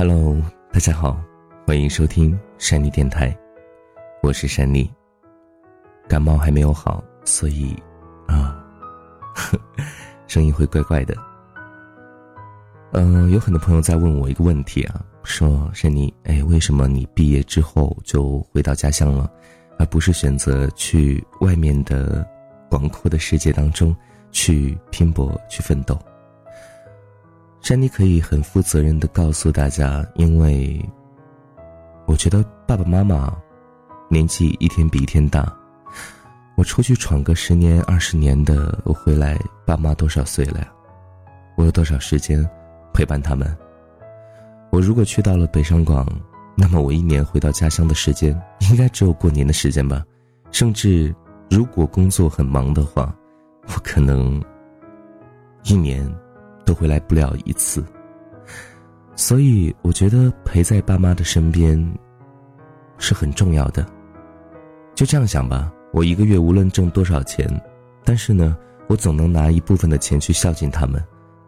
Hello，大家好，欢迎收听山妮电台，我是山妮。感冒还没有好，所以啊，声音会怪怪的。嗯，有很多朋友在问我一个问题啊，说山妮，哎，为什么你毕业之后就回到家乡了，而不是选择去外面的广阔的世界当中去拼搏、去奋斗？珊妮可以很负责任的告诉大家，因为我觉得爸爸妈妈年纪一天比一天大，我出去闯个十年二十年的，我回来爸妈多少岁了呀？我有多少时间陪伴他们？我如果去到了北上广，那么我一年回到家乡的时间应该只有过年的时间吧？甚至如果工作很忙的话，我可能一年。都回来不了一次，所以我觉得陪在爸妈的身边是很重要的。就这样想吧，我一个月无论挣多少钱，但是呢，我总能拿一部分的钱去孝敬他们。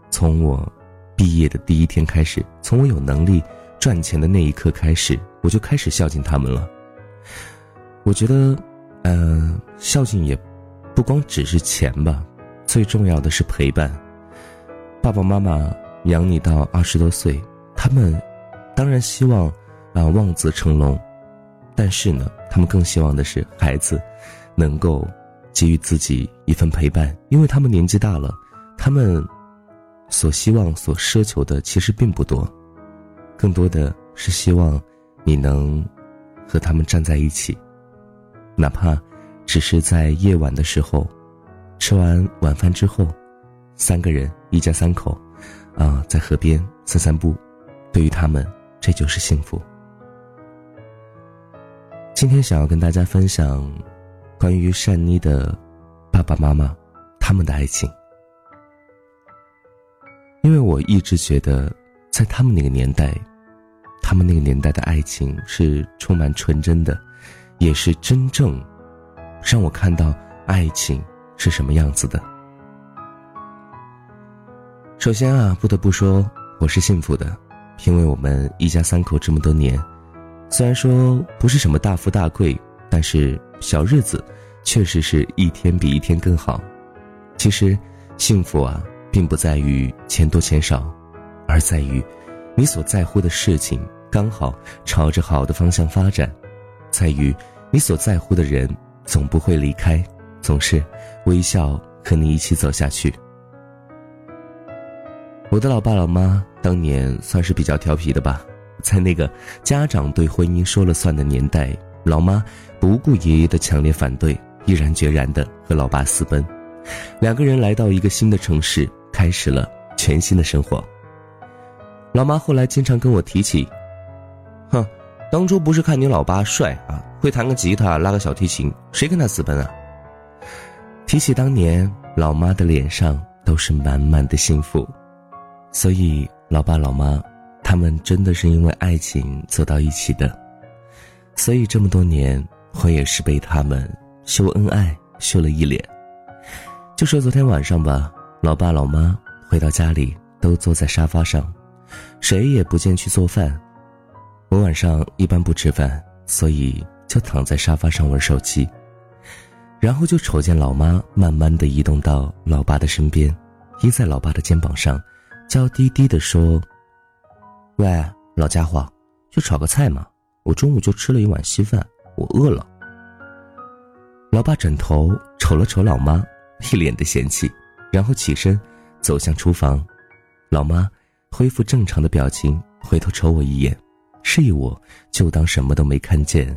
从我毕业的第一天开始，从我有能力赚钱的那一刻开始，我就开始孝敬他们了。我觉得，嗯，孝敬也不光只是钱吧，最重要的是陪伴。爸爸妈妈养你到二十多岁，他们当然希望啊望子成龙，但是呢，他们更希望的是孩子能够给予自己一份陪伴，因为他们年纪大了，他们所希望、所奢求的其实并不多，更多的是希望你能和他们站在一起，哪怕只是在夜晚的时候，吃完晚饭之后。三个人，一家三口，啊，在河边散散步，对于他们，这就是幸福。今天想要跟大家分享，关于善妮的爸爸妈妈，他们的爱情。因为我一直觉得，在他们那个年代，他们那个年代的爱情是充满纯真的，也是真正让我看到爱情是什么样子的。首先啊，不得不说我是幸福的，因为我们一家三口这么多年，虽然说不是什么大富大贵，但是小日子确实是一天比一天更好。其实，幸福啊，并不在于钱多钱少，而在于你所在乎的事情刚好朝着好的方向发展，在于你所在乎的人总不会离开，总是微笑和你一起走下去。我的老爸老妈当年算是比较调皮的吧，在那个家长对婚姻说了算的年代，老妈不顾爷爷的强烈反对，毅然决然的和老爸私奔，两个人来到一个新的城市，开始了全新的生活。老妈后来经常跟我提起，哼，当初不是看你老爸帅啊，会弹个吉他，拉个小提琴，谁跟他私奔啊？提起当年，老妈的脸上都是满满的幸福。所以，老爸老妈，他们真的是因为爱情走到一起的。所以这么多年，我也是被他们秀恩爱秀了一脸。就说昨天晚上吧，老爸老妈回到家里，都坐在沙发上，谁也不见去做饭。我晚上一般不吃饭，所以就躺在沙发上玩手机。然后就瞅见老妈慢慢的移动到老爸的身边，依在老爸的肩膀上。娇滴滴的说：“喂，老家伙，就炒个菜嘛！我中午就吃了一碗稀饭，我饿了。”老爸转头瞅了瞅老妈，一脸的嫌弃，然后起身走向厨房。老妈恢复正常的表情，回头瞅我一眼，示意我就当什么都没看见。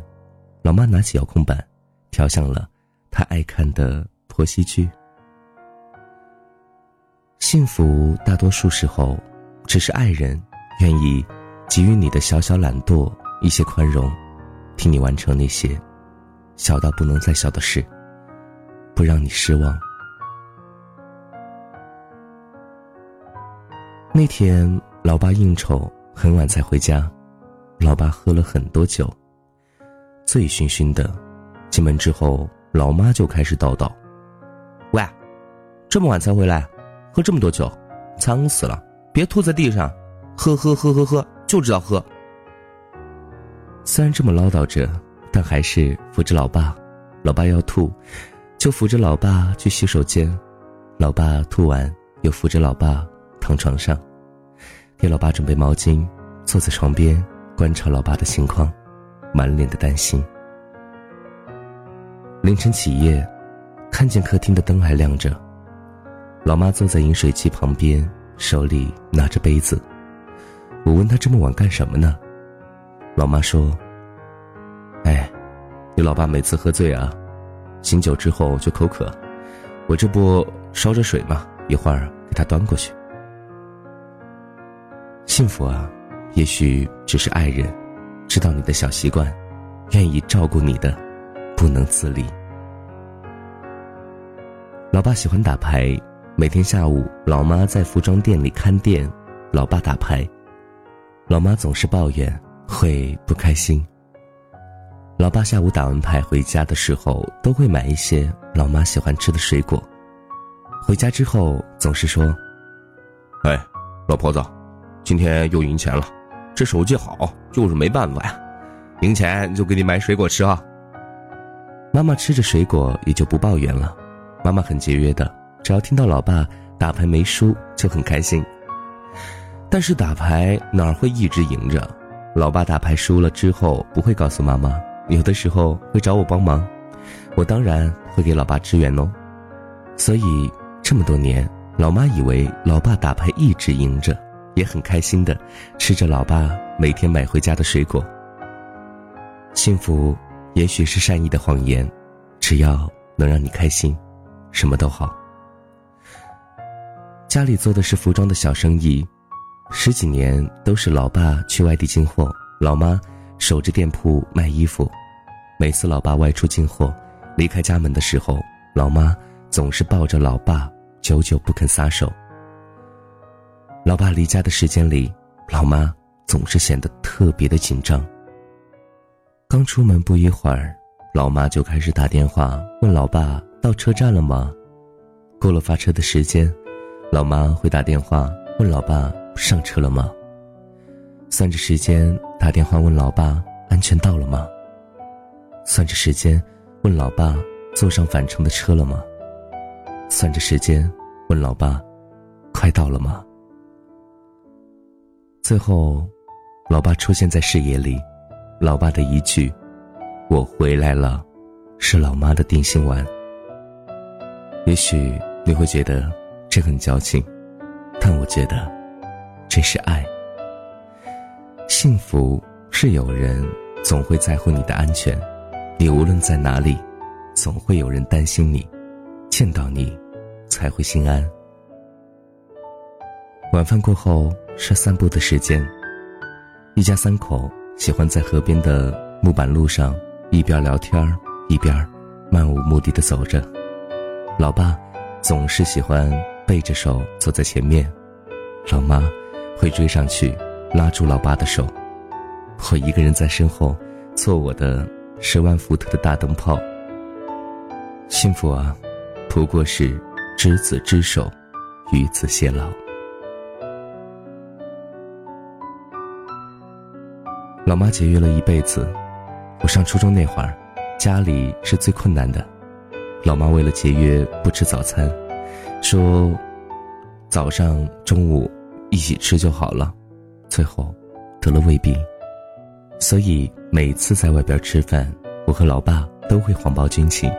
老妈拿起遥控板，调向了她爱看的婆媳剧。幸福大多数时候，只是爱人愿意给予你的小小懒惰一些宽容，替你完成那些小到不能再小的事，不让你失望。那天，老爸应酬很晚才回家，老爸喝了很多酒，醉醺醺的，进门之后，老妈就开始叨叨：“喂，这么晚才回来？”喝这么多酒，脏死了！别吐在地上，喝喝喝喝喝，就知道喝。虽然这么唠叨着，但还是扶着老爸。老爸要吐，就扶着老爸去洗手间。老爸吐完，又扶着老爸躺床上，给老爸准备毛巾，坐在床边观察老爸的情况，满脸的担心。凌晨起夜，看见客厅的灯还亮着，老妈坐在饮水机旁边，手里拿着杯子。我问她这么晚干什么呢？老妈说：“哎，你老爸每次喝醉啊，醒酒之后就口渴，我这不烧着水吗？一会儿给他端过去。幸福啊，也许只是爱人，知道你的小习惯，愿意照顾你的。”不能自理。老爸喜欢打牌，每天下午，老妈在服装店里看店，老爸打牌。老妈总是抱怨，会不开心。老爸下午打完牌回家的时候，都会买一些老妈喜欢吃的水果。回家之后总是说：“哎，老婆子，今天又赢钱了，这手气好，就是没办法呀。赢钱就给你买水果吃啊。”妈妈吃着水果也就不抱怨了。妈妈很节约的，只要听到老爸打牌没输就很开心。但是打牌哪会一直赢着？老爸打牌输了之后不会告诉妈妈，有的时候会找我帮忙，我当然会给老爸支援哦。所以这么多年，老妈以为老爸打牌一直赢着，也很开心的吃着老爸每天买回家的水果。幸福。也许是善意的谎言，只要能让你开心，什么都好。家里做的是服装的小生意，十几年都是老爸去外地进货，老妈守着店铺卖衣服。每次老爸外出进货，离开家门的时候，老妈总是抱着老爸，久久不肯撒手。老爸离家的时间里，老妈总是显得特别的紧张。刚出门不一会儿，老妈就开始打电话问老爸到车站了吗？过了发车的时间，老妈会打电话问老爸上车了吗？算着时间打电话问老爸安全到了吗？算着时间问老爸坐上返程的车了吗？算着时间问老爸快到了吗？最后，老爸出现在视野里。老爸的一句“我回来了”，是老妈的定心丸。也许你会觉得这很矫情，但我觉得这是爱。幸福是有人总会在乎你的安全，你无论在哪里，总会有人担心你，见到你才会心安。晚饭过后是散步的时间，一家三口。喜欢在河边的木板路上一边聊天一边漫无目的的走着。老爸总是喜欢背着手走在前面，老妈会追上去拉住老爸的手。我一个人在身后做我的十万伏特的大灯泡。幸福啊，不过是执子之手，与子偕老。老妈节约了一辈子，我上初中那会儿，家里是最困难的。老妈为了节约不吃早餐，说早上、中午一起吃就好了。最后得了胃病，所以每次在外边吃饭，我和老爸都会谎报军情。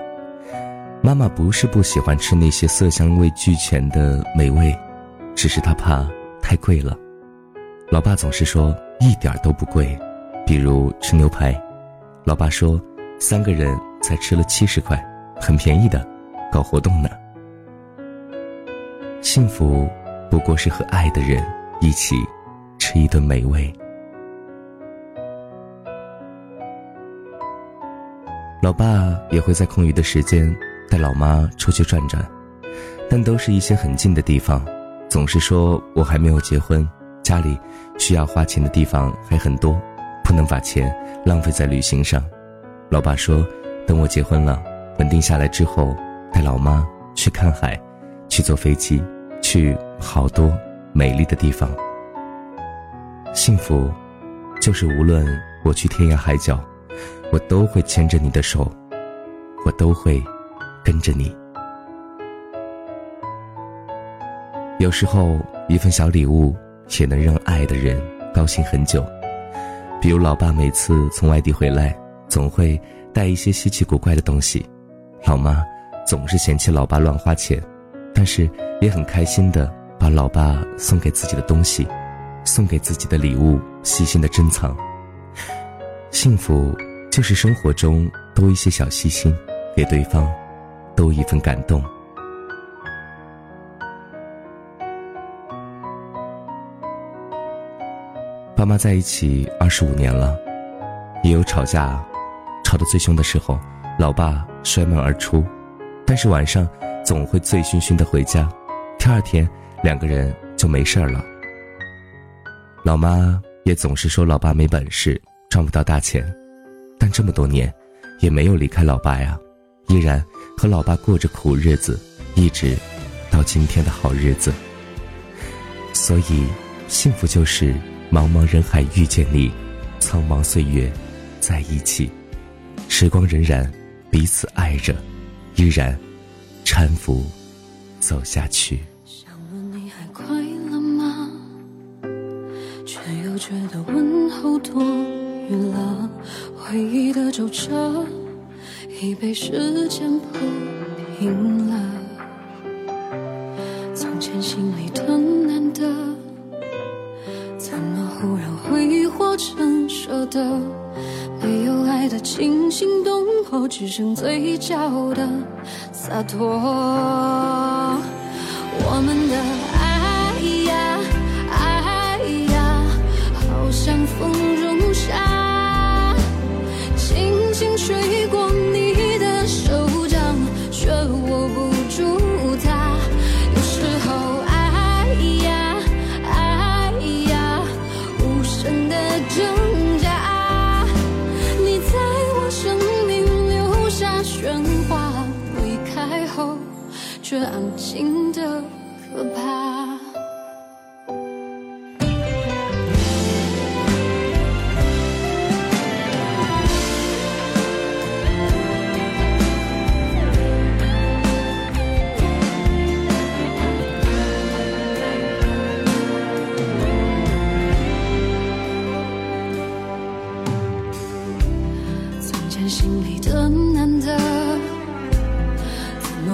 妈妈不是不喜欢吃那些色香味俱全的美味，只是她怕太贵了。老爸总是说一点都不贵。比如吃牛排，老爸说，三个人才吃了七十块，很便宜的，搞活动呢。幸福不过是和爱的人一起吃一顿美味。老爸也会在空余的时间带老妈出去转转，但都是一些很近的地方。总是说我还没有结婚，家里需要花钱的地方还很多。不能把钱浪费在旅行上，老爸说，等我结婚了，稳定下来之后，带老妈去看海，去坐飞机，去好多美丽的地方。幸福，就是无论我去天涯海角，我都会牵着你的手，我都会跟着你。有时候，一份小礼物也能让爱的人高兴很久。比如，老爸每次从外地回来，总会带一些稀奇古怪的东西；老妈总是嫌弃老爸乱花钱，但是也很开心的把老爸送给自己的东西、送给自己的礼物细心的珍藏。幸福就是生活中多一些小细心，给对方多一份感动。爸妈在一起二十五年了，也有吵架，吵得最凶的时候，老爸摔门而出，但是晚上总会醉醺醺的回家，第二天两个人就没事儿了。老妈也总是说老爸没本事，赚不到大钱，但这么多年，也没有离开老爸呀，依然和老爸过着苦日子，一直到今天的好日子。所以，幸福就是。茫茫人海遇见你，苍茫岁月在一起，时光荏苒，彼此爱着，依然搀扶走下去。想问你还快乐吗？却又觉得问候多余了。回忆的皱褶已被时间铺平了。从前心里的难得。忽然挥霍成舍得，没有爱的惊心动后，只剩嘴角的洒脱。我们的爱却安静的可怕。从前心里的难